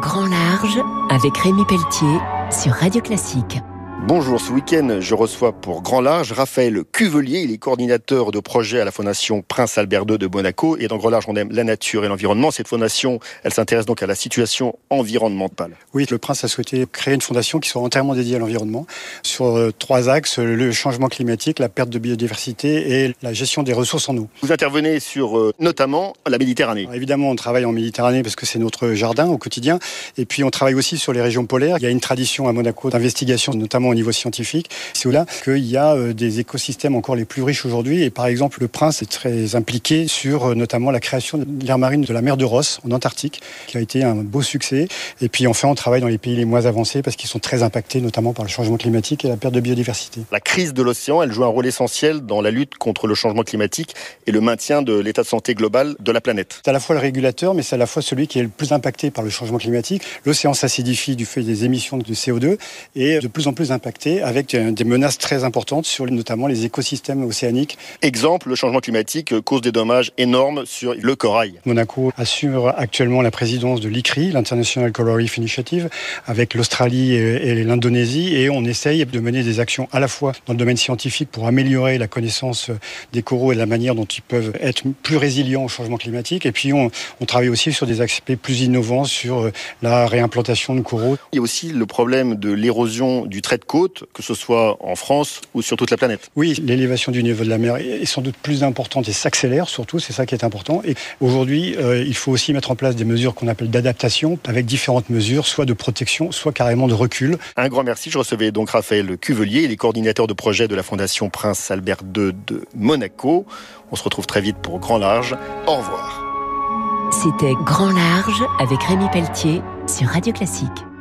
Grand Large avec Rémi Pelletier sur Radio Classique. Bonjour, ce week-end, je reçois pour Grand Large Raphaël Cuvelier. Il est coordinateur de projet à la Fondation Prince Albert II de Monaco. Et dans Grand Large, on aime la nature et l'environnement. Cette fondation, elle s'intéresse donc à la situation environnementale. Oui, le Prince a souhaité créer une fondation qui soit entièrement dédiée à l'environnement sur euh, trois axes, le changement climatique, la perte de biodiversité et la gestion des ressources en eau. Vous intervenez sur euh, notamment la Méditerranée. Alors, évidemment, on travaille en Méditerranée parce que c'est notre jardin au quotidien. Et puis, on travaille aussi sur les régions polaires. Il y a une tradition à Monaco d'investigation, notamment au niveau scientifique, c'est là qu'il y a euh, des écosystèmes encore les plus riches aujourd'hui. Et par exemple, le Prince est très impliqué sur euh, notamment la création de l'aire marine de la mer de Ross en Antarctique, qui a été un beau succès. Et puis enfin, on travaille dans les pays les moins avancés parce qu'ils sont très impactés notamment par le changement climatique et la perte de biodiversité. La crise de l'océan, elle joue un rôle essentiel dans la lutte contre le changement climatique et le maintien de l'état de santé global de la planète. C'est à la fois le régulateur, mais c'est à la fois celui qui est le plus impacté par le changement climatique. L'océan s'acidifie du fait des émissions de CO2 et de plus en plus impacté avec des menaces très importantes sur notamment les écosystèmes océaniques. Exemple, le changement climatique cause des dommages énormes sur le corail. Monaco assure actuellement la présidence de l'ICRI, l'International Coral Reef Initiative, avec l'Australie et l'Indonésie et on essaye de mener des actions à la fois dans le domaine scientifique pour améliorer la connaissance des coraux et la manière dont ils peuvent être plus résilients au changement climatique et puis on, on travaille aussi sur des aspects plus innovants sur la réimplantation de coraux. Il y a aussi le problème de l'érosion du trait de côte, que ce soit en France ou sur toute la planète. Oui, l'élévation du niveau de la mer est sans doute plus importante et s'accélère surtout, c'est ça qui est important. Et aujourd'hui, euh, il faut aussi mettre en place des mesures qu'on appelle d'adaptation, avec différentes mesures, soit de protection, soit carrément de recul. Un grand merci. Je recevais donc Raphaël Cuvelier, il est coordinateur de projet de la Fondation Prince Albert II de Monaco. On se retrouve très vite pour Grand Large. Au revoir. C'était Grand Large avec Rémi Pelletier sur Radio Classique.